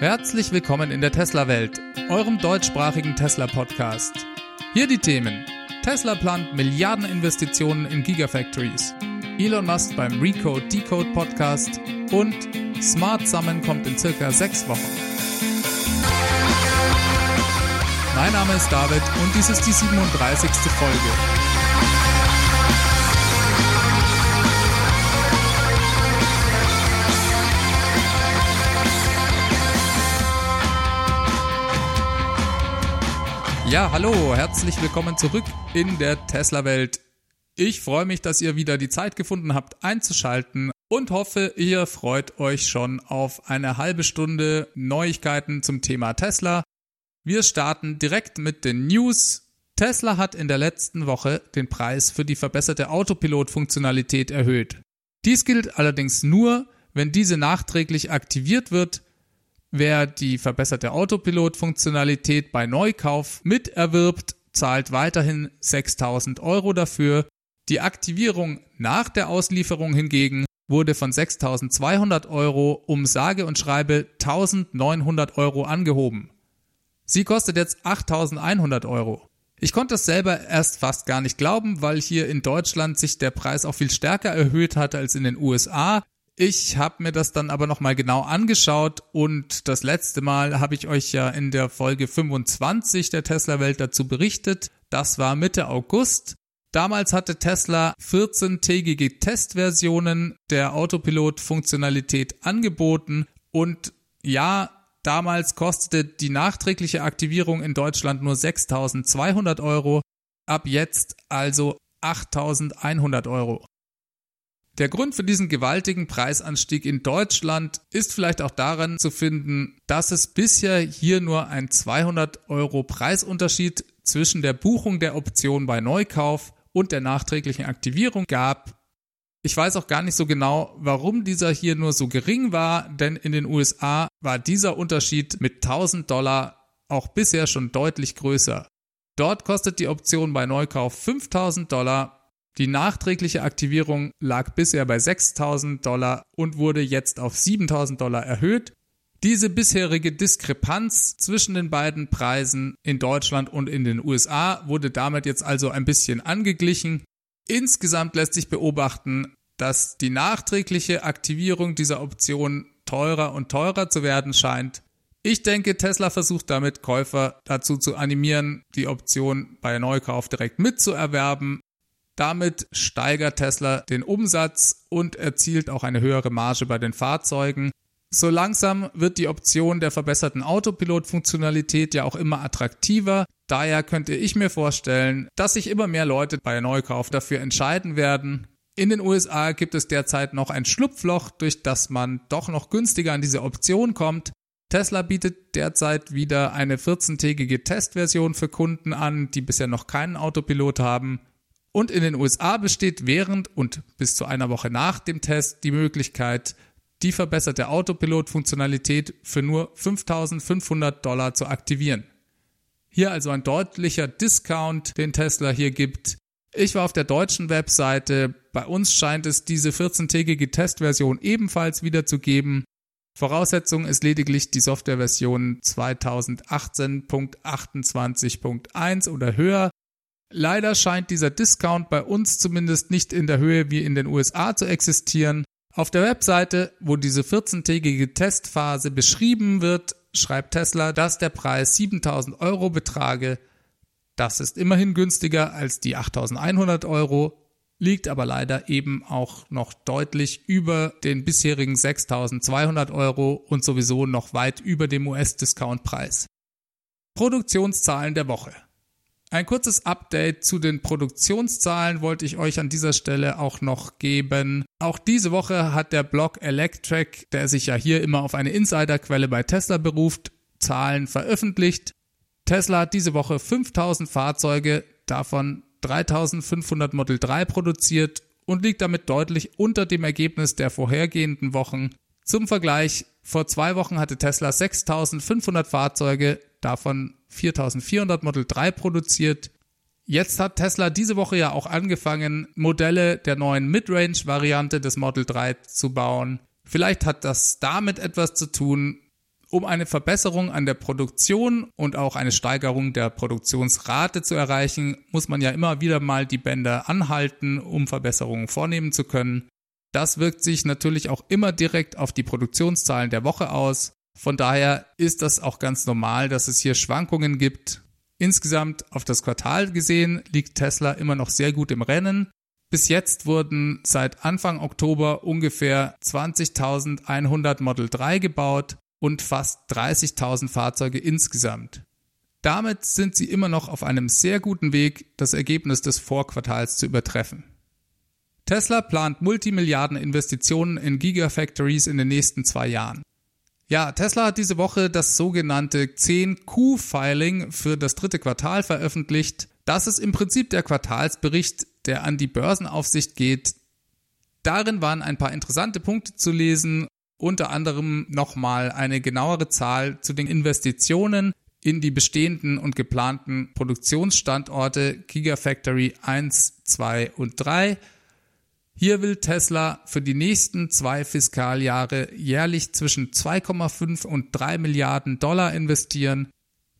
Herzlich willkommen in der Tesla-Welt, eurem deutschsprachigen Tesla-Podcast. Hier die Themen. Tesla plant Milliardeninvestitionen in Gigafactories. Elon Musk beim Recode Decode Podcast und Smart Summon kommt in circa sechs Wochen. Mein Name ist David und dies ist die 37. Folge. Ja, hallo, herzlich willkommen zurück in der Tesla-Welt. Ich freue mich, dass ihr wieder die Zeit gefunden habt, einzuschalten und hoffe, ihr freut euch schon auf eine halbe Stunde Neuigkeiten zum Thema Tesla. Wir starten direkt mit den News. Tesla hat in der letzten Woche den Preis für die verbesserte Autopilot-Funktionalität erhöht. Dies gilt allerdings nur, wenn diese nachträglich aktiviert wird Wer die verbesserte Autopilot-Funktionalität bei Neukauf miterwirbt, zahlt weiterhin 6000 Euro dafür. Die Aktivierung nach der Auslieferung hingegen wurde von 6200 Euro um sage und schreibe 1900 Euro angehoben. Sie kostet jetzt 8100 Euro. Ich konnte es selber erst fast gar nicht glauben, weil hier in Deutschland sich der Preis auch viel stärker erhöht hat als in den USA. Ich habe mir das dann aber nochmal genau angeschaut und das letzte Mal habe ich euch ja in der Folge 25 der Tesla-Welt dazu berichtet. Das war Mitte August. Damals hatte Tesla 14-tägige Testversionen der Autopilot-Funktionalität angeboten und ja, damals kostete die nachträgliche Aktivierung in Deutschland nur 6.200 Euro, ab jetzt also 8.100 Euro. Der Grund für diesen gewaltigen Preisanstieg in Deutschland ist vielleicht auch daran zu finden, dass es bisher hier nur ein 200 Euro Preisunterschied zwischen der Buchung der Option bei Neukauf und der nachträglichen Aktivierung gab. Ich weiß auch gar nicht so genau, warum dieser hier nur so gering war, denn in den USA war dieser Unterschied mit 1000 Dollar auch bisher schon deutlich größer. Dort kostet die Option bei Neukauf 5000 Dollar die nachträgliche Aktivierung lag bisher bei 6000 Dollar und wurde jetzt auf 7000 Dollar erhöht. Diese bisherige Diskrepanz zwischen den beiden Preisen in Deutschland und in den USA wurde damit jetzt also ein bisschen angeglichen. Insgesamt lässt sich beobachten, dass die nachträgliche Aktivierung dieser Option teurer und teurer zu werden scheint. Ich denke, Tesla versucht damit Käufer dazu zu animieren, die Option bei Neukauf direkt mitzuerwerben. Damit steigert Tesla den Umsatz und erzielt auch eine höhere Marge bei den Fahrzeugen. So langsam wird die Option der verbesserten Autopilot-Funktionalität ja auch immer attraktiver. Daher könnte ich mir vorstellen, dass sich immer mehr Leute bei Neukauf dafür entscheiden werden. In den USA gibt es derzeit noch ein Schlupfloch, durch das man doch noch günstiger an diese Option kommt. Tesla bietet derzeit wieder eine 14-tägige Testversion für Kunden an, die bisher noch keinen Autopilot haben. Und in den USA besteht während und bis zu einer Woche nach dem Test die Möglichkeit, die verbesserte Autopilot-Funktionalität für nur 5500 Dollar zu aktivieren. Hier also ein deutlicher Discount, den Tesla hier gibt. Ich war auf der deutschen Webseite. Bei uns scheint es diese 14-tägige Testversion ebenfalls wieder zu geben. Voraussetzung ist lediglich die Softwareversion 2018.28.1 oder höher. Leider scheint dieser Discount bei uns zumindest nicht in der Höhe wie in den USA zu existieren. Auf der Webseite, wo diese 14-tägige Testphase beschrieben wird, schreibt Tesla, dass der Preis 7000 Euro betrage. Das ist immerhin günstiger als die 8100 Euro, liegt aber leider eben auch noch deutlich über den bisherigen 6200 Euro und sowieso noch weit über dem US-Discount-Preis. Produktionszahlen der Woche. Ein kurzes Update zu den Produktionszahlen wollte ich euch an dieser Stelle auch noch geben. Auch diese Woche hat der Blog Electric, der sich ja hier immer auf eine Insiderquelle bei Tesla beruft, Zahlen veröffentlicht. Tesla hat diese Woche 5000 Fahrzeuge, davon 3500 Model 3 produziert und liegt damit deutlich unter dem Ergebnis der vorhergehenden Wochen. Zum Vergleich, vor zwei Wochen hatte Tesla 6500 Fahrzeuge, davon 4400 Model 3 produziert. Jetzt hat Tesla diese Woche ja auch angefangen, Modelle der neuen Midrange-Variante des Model 3 zu bauen. Vielleicht hat das damit etwas zu tun. Um eine Verbesserung an der Produktion und auch eine Steigerung der Produktionsrate zu erreichen, muss man ja immer wieder mal die Bänder anhalten, um Verbesserungen vornehmen zu können. Das wirkt sich natürlich auch immer direkt auf die Produktionszahlen der Woche aus. Von daher ist das auch ganz normal, dass es hier Schwankungen gibt. Insgesamt auf das Quartal gesehen liegt Tesla immer noch sehr gut im Rennen. Bis jetzt wurden seit Anfang Oktober ungefähr 20.100 Model 3 gebaut und fast 30.000 Fahrzeuge insgesamt. Damit sind sie immer noch auf einem sehr guten Weg, das Ergebnis des Vorquartals zu übertreffen. Tesla plant Multimilliarden Investitionen in Gigafactories in den nächsten zwei Jahren. Ja, Tesla hat diese Woche das sogenannte 10Q-Filing für das dritte Quartal veröffentlicht. Das ist im Prinzip der Quartalsbericht, der an die Börsenaufsicht geht. Darin waren ein paar interessante Punkte zu lesen, unter anderem nochmal eine genauere Zahl zu den Investitionen in die bestehenden und geplanten Produktionsstandorte Gigafactory 1, 2 und 3 hier will Tesla für die nächsten zwei Fiskaljahre jährlich zwischen 2,5 und 3 Milliarden Dollar investieren.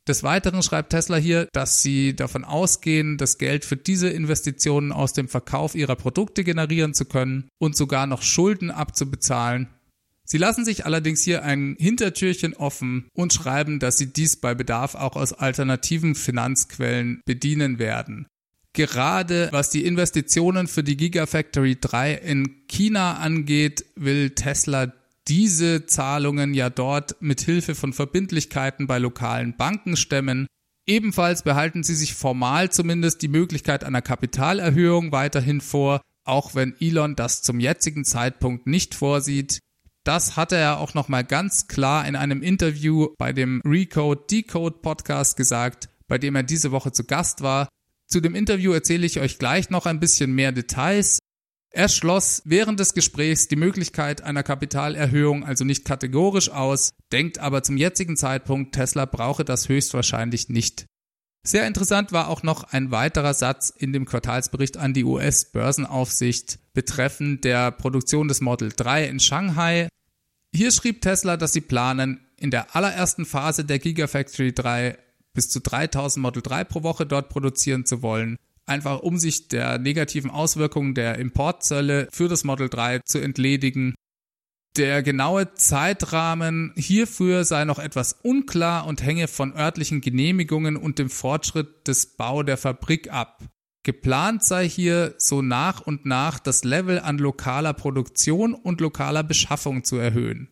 Des Weiteren schreibt Tesla hier, dass sie davon ausgehen, das Geld für diese Investitionen aus dem Verkauf ihrer Produkte generieren zu können und sogar noch Schulden abzubezahlen. Sie lassen sich allerdings hier ein Hintertürchen offen und schreiben, dass sie dies bei Bedarf auch aus alternativen Finanzquellen bedienen werden. Gerade was die Investitionen für die Gigafactory 3 in China angeht, will Tesla diese Zahlungen ja dort mit Hilfe von Verbindlichkeiten bei lokalen Banken stemmen. Ebenfalls behalten sie sich formal zumindest die Möglichkeit einer Kapitalerhöhung weiterhin vor, auch wenn Elon das zum jetzigen Zeitpunkt nicht vorsieht. Das hatte er auch nochmal ganz klar in einem Interview bei dem Recode Decode Podcast gesagt, bei dem er diese Woche zu Gast war. Zu dem Interview erzähle ich euch gleich noch ein bisschen mehr Details. Er schloss während des Gesprächs die Möglichkeit einer Kapitalerhöhung also nicht kategorisch aus, denkt aber zum jetzigen Zeitpunkt, Tesla brauche das höchstwahrscheinlich nicht. Sehr interessant war auch noch ein weiterer Satz in dem Quartalsbericht an die US-Börsenaufsicht betreffend der Produktion des Model 3 in Shanghai. Hier schrieb Tesla, dass sie planen, in der allerersten Phase der Gigafactory 3 bis zu 3000 Model 3 pro Woche dort produzieren zu wollen, einfach um sich der negativen Auswirkungen der Importzölle für das Model 3 zu entledigen. Der genaue Zeitrahmen hierfür sei noch etwas unklar und hänge von örtlichen Genehmigungen und dem Fortschritt des Bau der Fabrik ab. Geplant sei hier so nach und nach das Level an lokaler Produktion und lokaler Beschaffung zu erhöhen.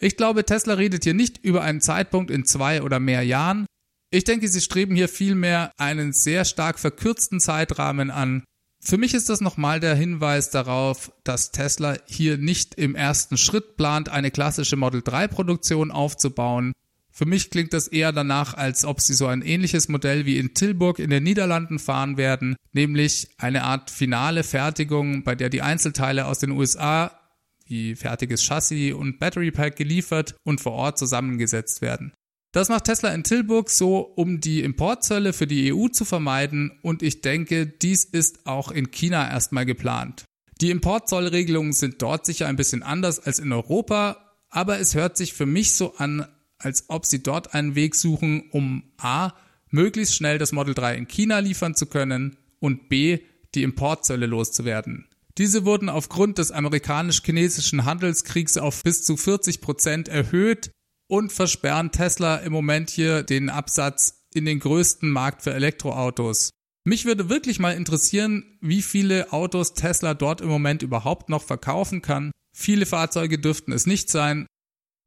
Ich glaube, Tesla redet hier nicht über einen Zeitpunkt in zwei oder mehr Jahren, ich denke, sie streben hier vielmehr einen sehr stark verkürzten Zeitrahmen an. Für mich ist das nochmal der Hinweis darauf, dass Tesla hier nicht im ersten Schritt plant, eine klassische Model 3 Produktion aufzubauen. Für mich klingt das eher danach, als ob sie so ein ähnliches Modell wie in Tilburg in den Niederlanden fahren werden, nämlich eine Art finale Fertigung, bei der die Einzelteile aus den USA wie fertiges Chassis und Battery Pack geliefert und vor Ort zusammengesetzt werden. Das macht Tesla in Tilburg so, um die Importzölle für die EU zu vermeiden und ich denke, dies ist auch in China erstmal geplant. Die Importzollregelungen sind dort sicher ein bisschen anders als in Europa, aber es hört sich für mich so an, als ob sie dort einen Weg suchen, um a. möglichst schnell das Model 3 in China liefern zu können und b. die Importzölle loszuwerden. Diese wurden aufgrund des amerikanisch-chinesischen Handelskriegs auf bis zu 40 Prozent erhöht und versperren Tesla im Moment hier den Absatz in den größten Markt für Elektroautos. Mich würde wirklich mal interessieren, wie viele Autos Tesla dort im Moment überhaupt noch verkaufen kann. Viele Fahrzeuge dürften es nicht sein.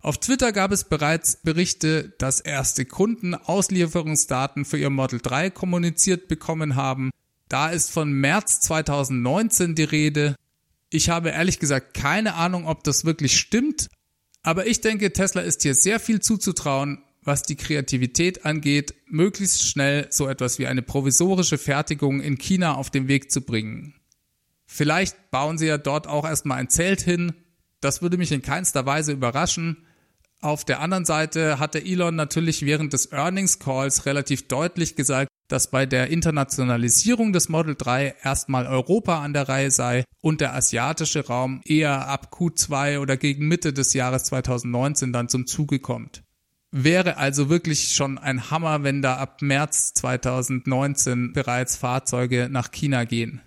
Auf Twitter gab es bereits Berichte, dass erste Kunden Auslieferungsdaten für ihr Model 3 kommuniziert bekommen haben. Da ist von März 2019 die Rede. Ich habe ehrlich gesagt keine Ahnung, ob das wirklich stimmt, aber ich denke, Tesla ist hier sehr viel zuzutrauen, was die Kreativität angeht, möglichst schnell so etwas wie eine provisorische Fertigung in China auf den Weg zu bringen. Vielleicht bauen sie ja dort auch erstmal ein Zelt hin. Das würde mich in keinster Weise überraschen. Auf der anderen Seite hatte Elon natürlich während des Earnings Calls relativ deutlich gesagt, dass bei der Internationalisierung des Model 3 erstmal Europa an der Reihe sei und der asiatische Raum eher ab Q2 oder gegen Mitte des Jahres 2019 dann zum Zuge kommt. Wäre also wirklich schon ein Hammer, wenn da ab März 2019 bereits Fahrzeuge nach China gehen.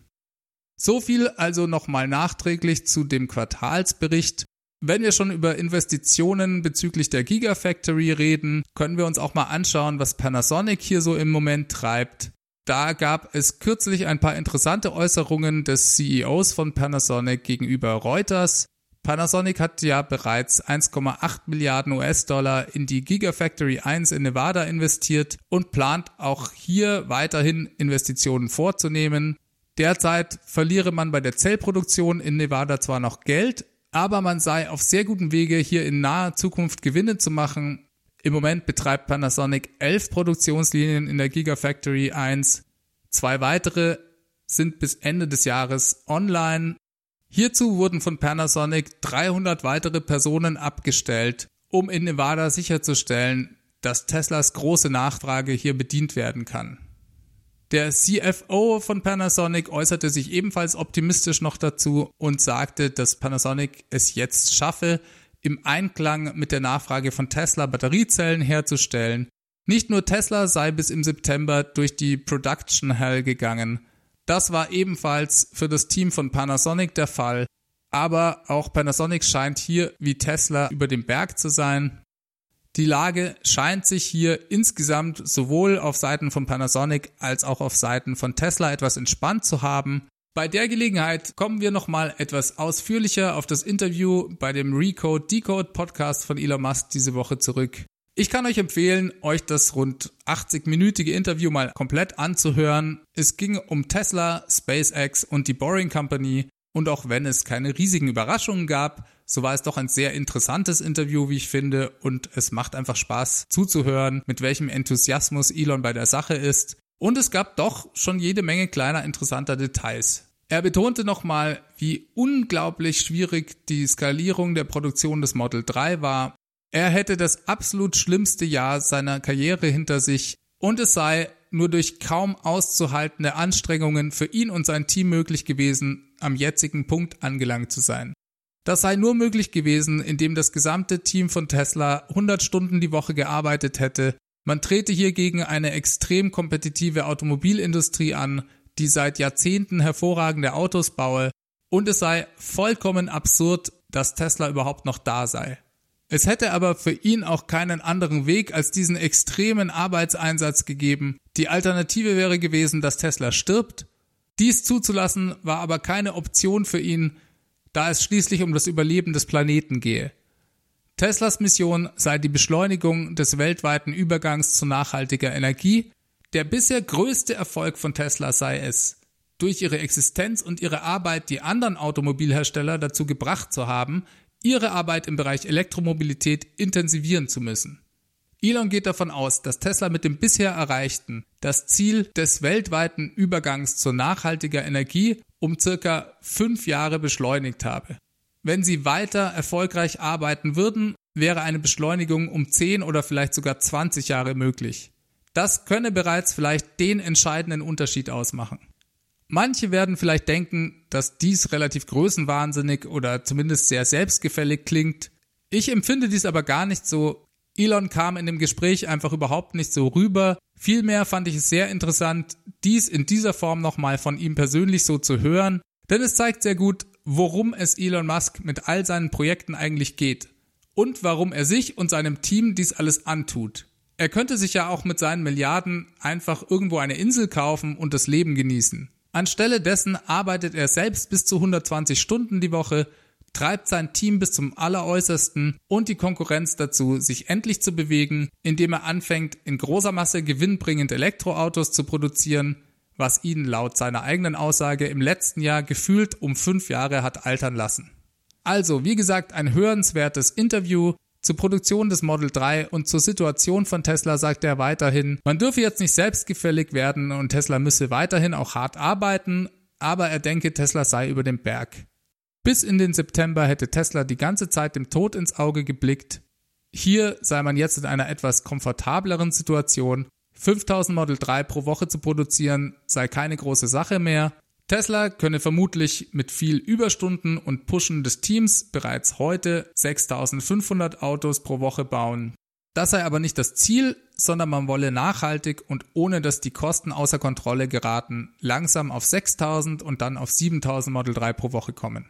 So viel also nochmal nachträglich zu dem Quartalsbericht. Wenn wir schon über Investitionen bezüglich der Gigafactory reden, können wir uns auch mal anschauen, was Panasonic hier so im Moment treibt. Da gab es kürzlich ein paar interessante Äußerungen des CEOs von Panasonic gegenüber Reuters. Panasonic hat ja bereits 1,8 Milliarden US-Dollar in die Gigafactory 1 in Nevada investiert und plant auch hier weiterhin Investitionen vorzunehmen. Derzeit verliere man bei der Zellproduktion in Nevada zwar noch Geld, aber man sei auf sehr gutem Wege, hier in naher Zukunft Gewinne zu machen. Im Moment betreibt Panasonic elf Produktionslinien in der Gigafactory 1. Zwei weitere sind bis Ende des Jahres online. Hierzu wurden von Panasonic 300 weitere Personen abgestellt, um in Nevada sicherzustellen, dass Teslas große Nachfrage hier bedient werden kann. Der CFO von Panasonic äußerte sich ebenfalls optimistisch noch dazu und sagte, dass Panasonic es jetzt schaffe, im Einklang mit der Nachfrage von Tesla Batteriezellen herzustellen. Nicht nur Tesla sei bis im September durch die Production Hell gegangen. Das war ebenfalls für das Team von Panasonic der Fall. Aber auch Panasonic scheint hier wie Tesla über dem Berg zu sein. Die Lage scheint sich hier insgesamt sowohl auf Seiten von Panasonic als auch auf Seiten von Tesla etwas entspannt zu haben. Bei der Gelegenheit kommen wir nochmal etwas ausführlicher auf das Interview bei dem Recode Decode Podcast von Elon Musk diese Woche zurück. Ich kann euch empfehlen, euch das rund 80-minütige Interview mal komplett anzuhören. Es ging um Tesla, SpaceX und die Boring Company und auch wenn es keine riesigen Überraschungen gab, so war es doch ein sehr interessantes Interview, wie ich finde, und es macht einfach Spaß zuzuhören, mit welchem Enthusiasmus Elon bei der Sache ist. Und es gab doch schon jede Menge kleiner interessanter Details. Er betonte nochmal, wie unglaublich schwierig die Skalierung der Produktion des Model 3 war. Er hätte das absolut schlimmste Jahr seiner Karriere hinter sich und es sei nur durch kaum auszuhaltende Anstrengungen für ihn und sein Team möglich gewesen, am jetzigen Punkt angelangt zu sein. Das sei nur möglich gewesen, indem das gesamte Team von Tesla 100 Stunden die Woche gearbeitet hätte. Man trete hier gegen eine extrem kompetitive Automobilindustrie an, die seit Jahrzehnten hervorragende Autos baue, und es sei vollkommen absurd, dass Tesla überhaupt noch da sei. Es hätte aber für ihn auch keinen anderen Weg als diesen extremen Arbeitseinsatz gegeben. Die Alternative wäre gewesen, dass Tesla stirbt. Dies zuzulassen war aber keine Option für ihn, da es schließlich um das Überleben des Planeten gehe. Teslas Mission sei die Beschleunigung des weltweiten Übergangs zu nachhaltiger Energie. Der bisher größte Erfolg von Tesla sei es, durch ihre Existenz und ihre Arbeit die anderen Automobilhersteller dazu gebracht zu haben, ihre Arbeit im Bereich Elektromobilität intensivieren zu müssen. Elon geht davon aus, dass Tesla mit dem bisher erreichten das Ziel des weltweiten Übergangs zu nachhaltiger Energie um circa fünf Jahre beschleunigt habe. Wenn sie weiter erfolgreich arbeiten würden, wäre eine Beschleunigung um zehn oder vielleicht sogar 20 Jahre möglich. Das könne bereits vielleicht den entscheidenden Unterschied ausmachen. Manche werden vielleicht denken, dass dies relativ größenwahnsinnig oder zumindest sehr selbstgefällig klingt. Ich empfinde dies aber gar nicht so. Elon kam in dem Gespräch einfach überhaupt nicht so rüber. Vielmehr fand ich es sehr interessant, dies in dieser Form nochmal von ihm persönlich so zu hören, denn es zeigt sehr gut, worum es Elon Musk mit all seinen Projekten eigentlich geht und warum er sich und seinem Team dies alles antut. Er könnte sich ja auch mit seinen Milliarden einfach irgendwo eine Insel kaufen und das Leben genießen. Anstelle dessen arbeitet er selbst bis zu 120 Stunden die Woche, treibt sein Team bis zum Alleräußersten und die Konkurrenz dazu, sich endlich zu bewegen, indem er anfängt, in großer Masse gewinnbringend Elektroautos zu produzieren, was ihn laut seiner eigenen Aussage im letzten Jahr gefühlt um fünf Jahre hat altern lassen. Also, wie gesagt, ein hörenswertes Interview, zur Produktion des Model 3 und zur Situation von Tesla sagt er weiterhin, man dürfe jetzt nicht selbstgefällig werden und Tesla müsse weiterhin auch hart arbeiten, aber er denke, Tesla sei über dem Berg. Bis in den September hätte Tesla die ganze Zeit dem Tod ins Auge geblickt. Hier sei man jetzt in einer etwas komfortableren Situation. 5000 Model 3 pro Woche zu produzieren sei keine große Sache mehr. Tesla könne vermutlich mit viel Überstunden und Pushen des Teams bereits heute 6500 Autos pro Woche bauen. Das sei aber nicht das Ziel, sondern man wolle nachhaltig und ohne dass die Kosten außer Kontrolle geraten, langsam auf 6000 und dann auf 7000 Model 3 pro Woche kommen.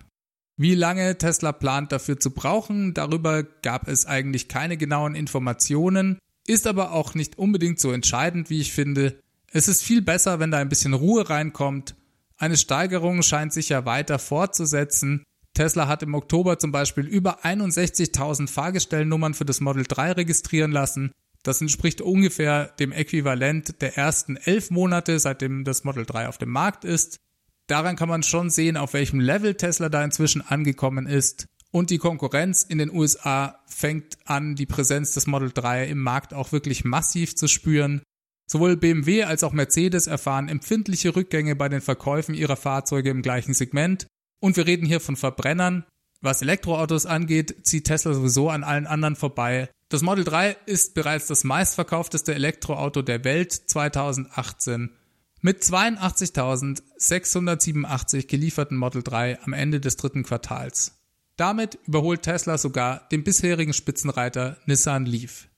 Wie lange Tesla plant dafür zu brauchen, darüber gab es eigentlich keine genauen Informationen, ist aber auch nicht unbedingt so entscheidend, wie ich finde. Es ist viel besser, wenn da ein bisschen Ruhe reinkommt. Eine Steigerung scheint sich ja weiter fortzusetzen. Tesla hat im Oktober zum Beispiel über 61.000 Fahrgestellnummern für das Model 3 registrieren lassen. Das entspricht ungefähr dem Äquivalent der ersten elf Monate, seitdem das Model 3 auf dem Markt ist. Daran kann man schon sehen, auf welchem Level Tesla da inzwischen angekommen ist. Und die Konkurrenz in den USA fängt an, die Präsenz des Model 3 im Markt auch wirklich massiv zu spüren. Sowohl BMW als auch Mercedes erfahren empfindliche Rückgänge bei den Verkäufen ihrer Fahrzeuge im gleichen Segment. Und wir reden hier von Verbrennern. Was Elektroautos angeht, zieht Tesla sowieso an allen anderen vorbei. Das Model 3 ist bereits das meistverkaufteste Elektroauto der Welt 2018 mit 82.687 gelieferten Model 3 am Ende des dritten Quartals. Damit überholt Tesla sogar den bisherigen Spitzenreiter Nissan Leaf.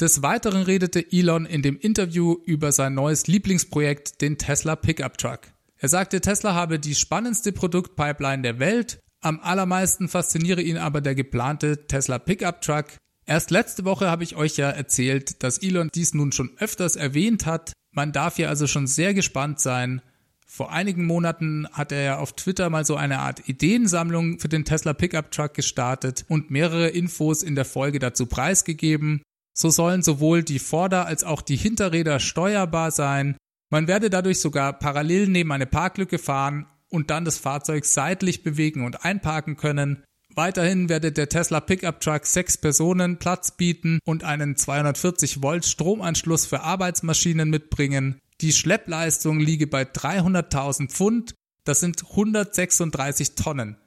Des Weiteren redete Elon in dem Interview über sein neues Lieblingsprojekt, den Tesla Pickup Truck. Er sagte, Tesla habe die spannendste Produktpipeline der Welt, am allermeisten fasziniere ihn aber der geplante Tesla Pickup Truck. Erst letzte Woche habe ich euch ja erzählt, dass Elon dies nun schon öfters erwähnt hat, man darf hier also schon sehr gespannt sein. Vor einigen Monaten hat er ja auf Twitter mal so eine Art Ideensammlung für den Tesla Pickup Truck gestartet und mehrere Infos in der Folge dazu preisgegeben. So sollen sowohl die Vorder- als auch die Hinterräder steuerbar sein. Man werde dadurch sogar parallel neben eine Parklücke fahren und dann das Fahrzeug seitlich bewegen und einparken können. Weiterhin werde der Tesla Pickup Truck sechs Personen Platz bieten und einen 240 Volt Stromanschluss für Arbeitsmaschinen mitbringen. Die Schleppleistung liege bei 300.000 Pfund, das sind 136 Tonnen.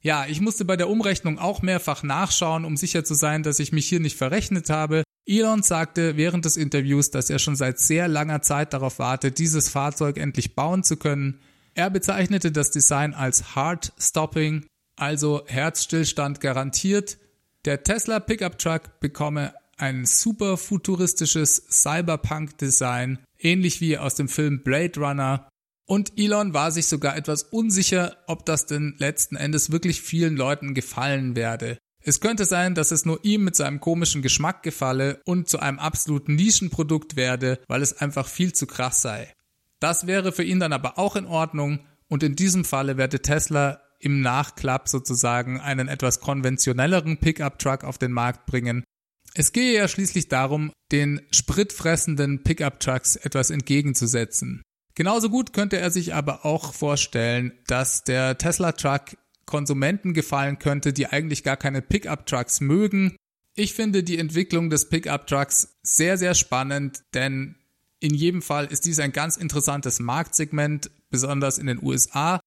Ja, ich musste bei der Umrechnung auch mehrfach nachschauen, um sicher zu sein, dass ich mich hier nicht verrechnet habe. Elon sagte während des Interviews, dass er schon seit sehr langer Zeit darauf wartet, dieses Fahrzeug endlich bauen zu können. Er bezeichnete das Design als Hard Stopping also Herzstillstand garantiert. Der Tesla Pickup Truck bekomme ein super futuristisches Cyberpunk-Design, ähnlich wie aus dem Film Blade Runner. Und Elon war sich sogar etwas unsicher, ob das denn letzten Endes wirklich vielen Leuten gefallen werde. Es könnte sein, dass es nur ihm mit seinem komischen Geschmack gefalle und zu einem absoluten Nischenprodukt werde, weil es einfach viel zu krass sei. Das wäre für ihn dann aber auch in Ordnung und in diesem Falle werde Tesla im Nachklapp sozusagen einen etwas konventionelleren Pickup-Truck auf den Markt bringen. Es gehe ja schließlich darum, den spritfressenden Pickup-Trucks etwas entgegenzusetzen. Genauso gut könnte er sich aber auch vorstellen, dass der Tesla-Truck Konsumenten gefallen könnte, die eigentlich gar keine Pickup-Trucks mögen. Ich finde die Entwicklung des Pickup-Trucks sehr, sehr spannend, denn in jedem Fall ist dies ein ganz interessantes Marktsegment, besonders in den USA.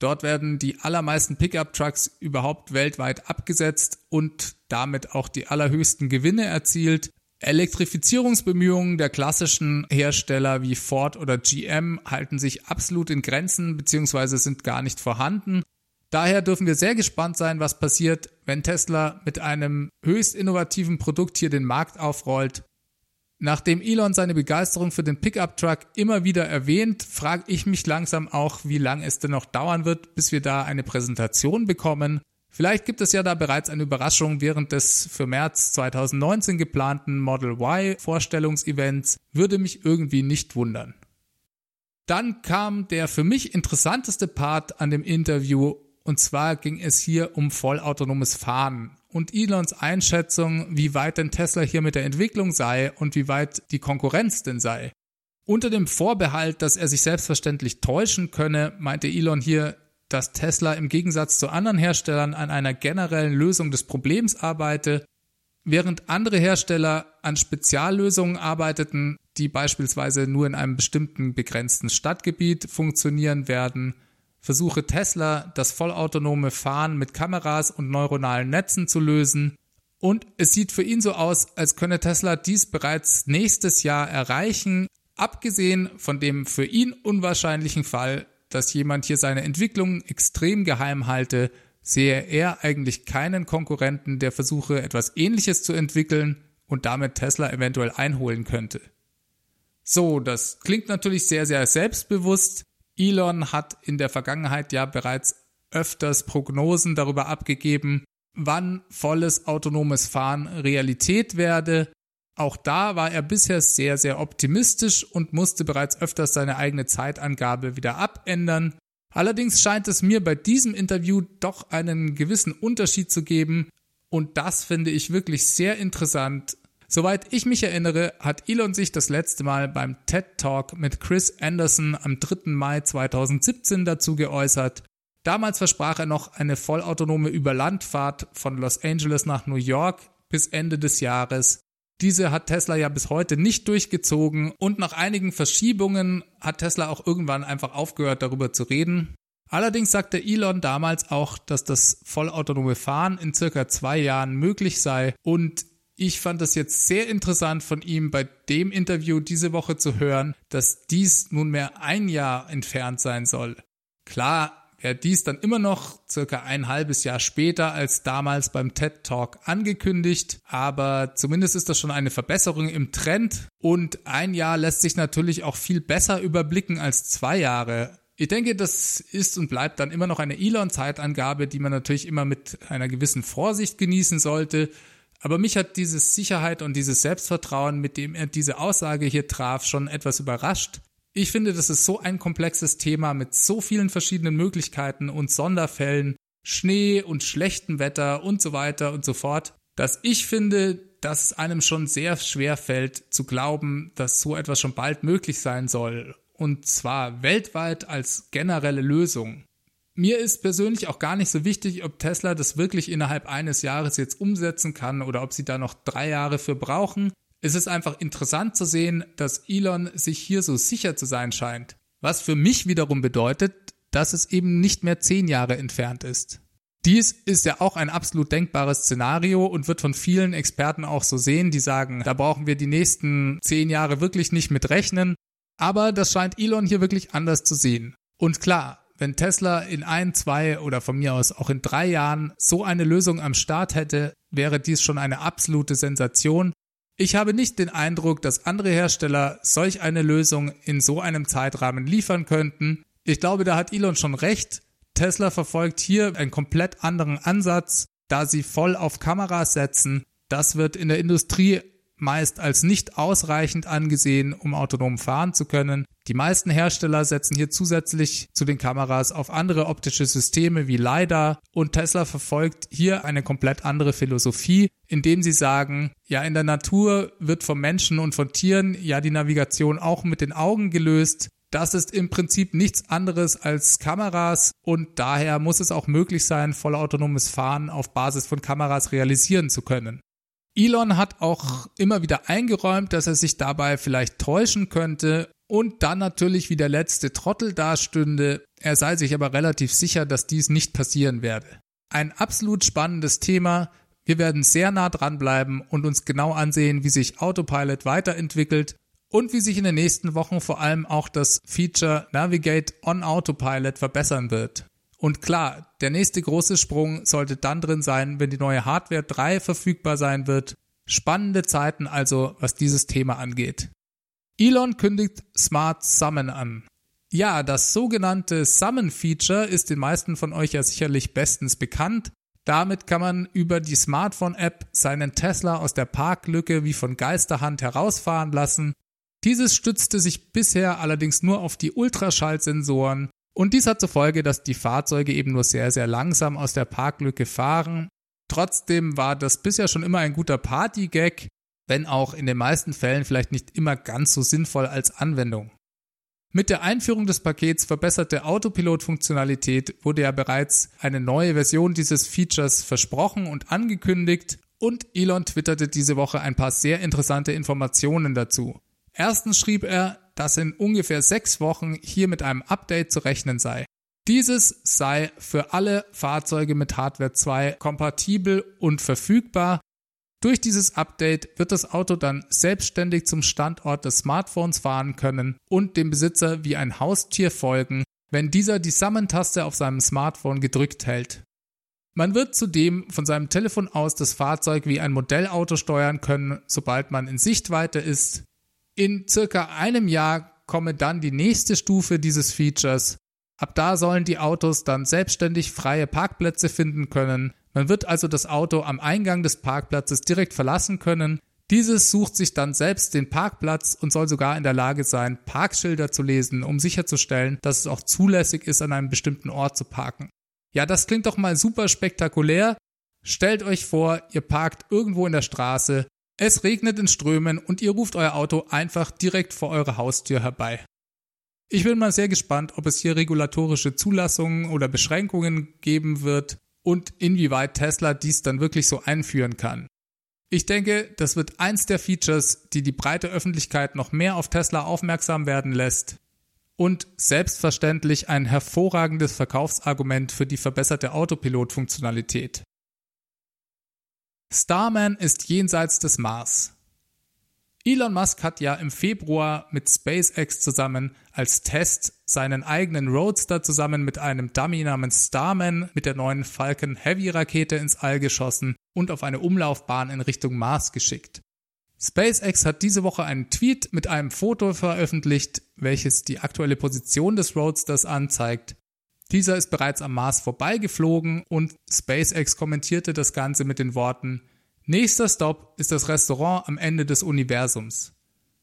Dort werden die allermeisten Pickup-Trucks überhaupt weltweit abgesetzt und damit auch die allerhöchsten Gewinne erzielt. Elektrifizierungsbemühungen der klassischen Hersteller wie Ford oder GM halten sich absolut in Grenzen bzw. sind gar nicht vorhanden. Daher dürfen wir sehr gespannt sein, was passiert, wenn Tesla mit einem höchst innovativen Produkt hier den Markt aufrollt Nachdem Elon seine Begeisterung für den Pickup-Truck immer wieder erwähnt, frage ich mich langsam auch, wie lange es denn noch dauern wird, bis wir da eine Präsentation bekommen. Vielleicht gibt es ja da bereits eine Überraschung während des für März 2019 geplanten Model Y Vorstellungsevents, würde mich irgendwie nicht wundern. Dann kam der für mich interessanteste Part an dem Interview und zwar ging es hier um vollautonomes Fahren und Elons Einschätzung, wie weit denn Tesla hier mit der Entwicklung sei und wie weit die Konkurrenz denn sei. Unter dem Vorbehalt, dass er sich selbstverständlich täuschen könne, meinte Elon hier, dass Tesla im Gegensatz zu anderen Herstellern an einer generellen Lösung des Problems arbeite, während andere Hersteller an Speziallösungen arbeiteten, die beispielsweise nur in einem bestimmten begrenzten Stadtgebiet funktionieren werden versuche Tesla das vollautonome Fahren mit Kameras und neuronalen Netzen zu lösen. Und es sieht für ihn so aus, als könne Tesla dies bereits nächstes Jahr erreichen, abgesehen von dem für ihn unwahrscheinlichen Fall, dass jemand hier seine Entwicklung extrem geheim halte, sehe er eigentlich keinen Konkurrenten, der versuche, etwas Ähnliches zu entwickeln und damit Tesla eventuell einholen könnte. So, das klingt natürlich sehr, sehr selbstbewusst. Elon hat in der Vergangenheit ja bereits öfters Prognosen darüber abgegeben, wann volles autonomes Fahren Realität werde. Auch da war er bisher sehr, sehr optimistisch und musste bereits öfters seine eigene Zeitangabe wieder abändern. Allerdings scheint es mir bei diesem Interview doch einen gewissen Unterschied zu geben und das finde ich wirklich sehr interessant. Soweit ich mich erinnere, hat Elon sich das letzte Mal beim TED Talk mit Chris Anderson am 3. Mai 2017 dazu geäußert. Damals versprach er noch eine vollautonome Überlandfahrt von Los Angeles nach New York bis Ende des Jahres. Diese hat Tesla ja bis heute nicht durchgezogen und nach einigen Verschiebungen hat Tesla auch irgendwann einfach aufgehört darüber zu reden. Allerdings sagte Elon damals auch, dass das vollautonome Fahren in circa zwei Jahren möglich sei und ich fand es jetzt sehr interessant von ihm bei dem Interview diese Woche zu hören, dass dies nunmehr ein Jahr entfernt sein soll. Klar, er dies dann immer noch circa ein halbes Jahr später als damals beim TED Talk angekündigt, aber zumindest ist das schon eine Verbesserung im Trend und ein Jahr lässt sich natürlich auch viel besser überblicken als zwei Jahre. Ich denke, das ist und bleibt dann immer noch eine Elon-Zeitangabe, die man natürlich immer mit einer gewissen Vorsicht genießen sollte. Aber mich hat diese Sicherheit und dieses Selbstvertrauen, mit dem er diese Aussage hier traf, schon etwas überrascht. Ich finde, das ist so ein komplexes Thema mit so vielen verschiedenen Möglichkeiten und Sonderfällen, Schnee und schlechtem Wetter und so weiter und so fort, dass ich finde, dass einem schon sehr schwer fällt zu glauben, dass so etwas schon bald möglich sein soll. Und zwar weltweit als generelle Lösung. Mir ist persönlich auch gar nicht so wichtig, ob Tesla das wirklich innerhalb eines Jahres jetzt umsetzen kann oder ob sie da noch drei Jahre für brauchen. Es ist einfach interessant zu sehen, dass Elon sich hier so sicher zu sein scheint. Was für mich wiederum bedeutet, dass es eben nicht mehr zehn Jahre entfernt ist. Dies ist ja auch ein absolut denkbares Szenario und wird von vielen Experten auch so sehen, die sagen, da brauchen wir die nächsten zehn Jahre wirklich nicht mit rechnen. Aber das scheint Elon hier wirklich anders zu sehen. Und klar, wenn Tesla in ein, zwei oder von mir aus auch in drei Jahren so eine Lösung am Start hätte, wäre dies schon eine absolute Sensation ich habe nicht den Eindruck, dass andere Hersteller solch eine Lösung in so einem Zeitrahmen liefern könnten. Ich glaube, da hat Elon schon recht. Tesla verfolgt hier einen komplett anderen Ansatz, da sie voll auf Kameras setzen. Das wird in der Industrie meist als nicht ausreichend angesehen, um autonom fahren zu können. Die meisten Hersteller setzen hier zusätzlich zu den Kameras auf andere optische Systeme wie LiDAR und Tesla verfolgt hier eine komplett andere Philosophie, indem sie sagen, ja, in der Natur wird von Menschen und von Tieren ja die Navigation auch mit den Augen gelöst. Das ist im Prinzip nichts anderes als Kameras und daher muss es auch möglich sein, vollautonomes Fahren auf Basis von Kameras realisieren zu können. Elon hat auch immer wieder eingeräumt, dass er sich dabei vielleicht täuschen könnte und dann natürlich wie der letzte Trottel dastünde. Er sei sich aber relativ sicher, dass dies nicht passieren werde. Ein absolut spannendes Thema. Wir werden sehr nah dranbleiben und uns genau ansehen, wie sich Autopilot weiterentwickelt und wie sich in den nächsten Wochen vor allem auch das Feature Navigate on Autopilot verbessern wird. Und klar, der nächste große Sprung sollte dann drin sein, wenn die neue Hardware 3 verfügbar sein wird. Spannende Zeiten also, was dieses Thema angeht. Elon kündigt Smart Summon an. Ja, das sogenannte Summon-Feature ist den meisten von euch ja sicherlich bestens bekannt. Damit kann man über die Smartphone-App seinen Tesla aus der Parklücke wie von Geisterhand herausfahren lassen. Dieses stützte sich bisher allerdings nur auf die Ultraschallsensoren und dies hat zur Folge, dass die Fahrzeuge eben nur sehr, sehr langsam aus der Parklücke fahren. Trotzdem war das bisher schon immer ein guter Party-Gag, wenn auch in den meisten Fällen vielleicht nicht immer ganz so sinnvoll als Anwendung. Mit der Einführung des Pakets verbesserte Autopilot-Funktionalität wurde ja bereits eine neue Version dieses Features versprochen und angekündigt und Elon twitterte diese Woche ein paar sehr interessante Informationen dazu. Erstens schrieb er, dass in ungefähr sechs Wochen hier mit einem Update zu rechnen sei. Dieses sei für alle Fahrzeuge mit Hardware 2 kompatibel und verfügbar. Durch dieses Update wird das Auto dann selbstständig zum Standort des Smartphones fahren können und dem Besitzer wie ein Haustier folgen, wenn dieser die Summon-Taste auf seinem Smartphone gedrückt hält. Man wird zudem von seinem Telefon aus das Fahrzeug wie ein Modellauto steuern können, sobald man in Sichtweite ist. In circa einem Jahr komme dann die nächste Stufe dieses Features. Ab da sollen die Autos dann selbstständig freie Parkplätze finden können. Man wird also das Auto am Eingang des Parkplatzes direkt verlassen können. Dieses sucht sich dann selbst den Parkplatz und soll sogar in der Lage sein, Parkschilder zu lesen, um sicherzustellen, dass es auch zulässig ist, an einem bestimmten Ort zu parken. Ja, das klingt doch mal super spektakulär. Stellt euch vor, ihr parkt irgendwo in der Straße, es regnet in Strömen und ihr ruft euer Auto einfach direkt vor eure Haustür herbei. Ich bin mal sehr gespannt, ob es hier regulatorische Zulassungen oder Beschränkungen geben wird und inwieweit Tesla dies dann wirklich so einführen kann. Ich denke, das wird eins der Features, die die breite Öffentlichkeit noch mehr auf Tesla aufmerksam werden lässt und selbstverständlich ein hervorragendes Verkaufsargument für die verbesserte Autopilot-Funktionalität. Starman ist jenseits des Mars. Elon Musk hat ja im Februar mit SpaceX zusammen als Test seinen eigenen Roadster zusammen mit einem Dummy namens Starman mit der neuen Falcon Heavy Rakete ins All geschossen und auf eine Umlaufbahn in Richtung Mars geschickt. SpaceX hat diese Woche einen Tweet mit einem Foto veröffentlicht, welches die aktuelle Position des Roadsters anzeigt. Dieser ist bereits am Mars vorbeigeflogen und SpaceX kommentierte das Ganze mit den Worten Nächster Stop ist das Restaurant am Ende des Universums.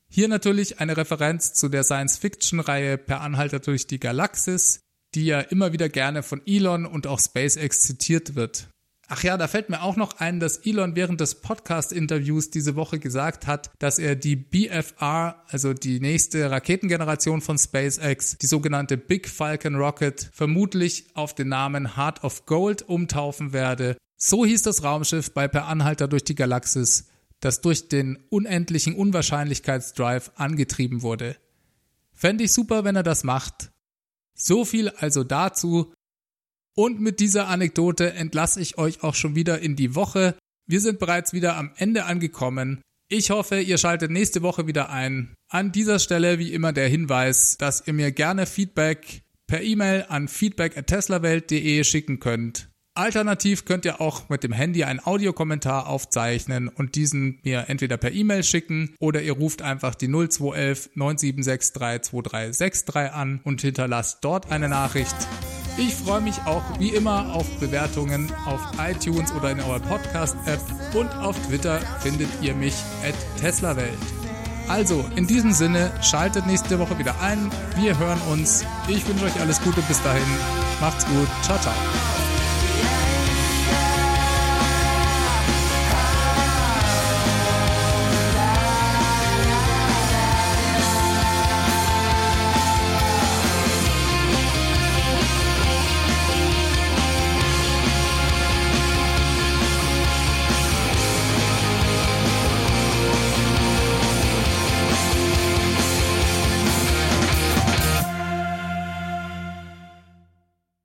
Hier natürlich eine Referenz zu der Science-Fiction-Reihe Per Anhalter durch die Galaxis, die ja immer wieder gerne von Elon und auch SpaceX zitiert wird. Ach ja, da fällt mir auch noch ein, dass Elon während des Podcast-Interviews diese Woche gesagt hat, dass er die BFR, also die nächste Raketengeneration von SpaceX, die sogenannte Big Falcon Rocket, vermutlich auf den Namen Heart of Gold umtaufen werde. So hieß das Raumschiff bei Per Anhalter durch die Galaxis, das durch den unendlichen Unwahrscheinlichkeitsdrive angetrieben wurde. Fände ich super, wenn er das macht. So viel also dazu. Und mit dieser Anekdote entlasse ich euch auch schon wieder in die Woche. Wir sind bereits wieder am Ende angekommen. Ich hoffe, ihr schaltet nächste Woche wieder ein. An dieser Stelle wie immer der Hinweis, dass ihr mir gerne Feedback per E-Mail an feedback@teslawelt.de schicken könnt. Alternativ könnt ihr auch mit dem Handy einen Audiokommentar aufzeichnen und diesen mir entweder per E-Mail schicken oder ihr ruft einfach die 0211 9763 2363 an und hinterlasst dort eine Nachricht. Ich freue mich auch wie immer auf Bewertungen auf iTunes oder in eurer Podcast-App und auf Twitter findet ihr mich at TeslaWelt. Also, in diesem Sinne, schaltet nächste Woche wieder ein. Wir hören uns. Ich wünsche euch alles Gute bis dahin. Macht's gut. Ciao, ciao.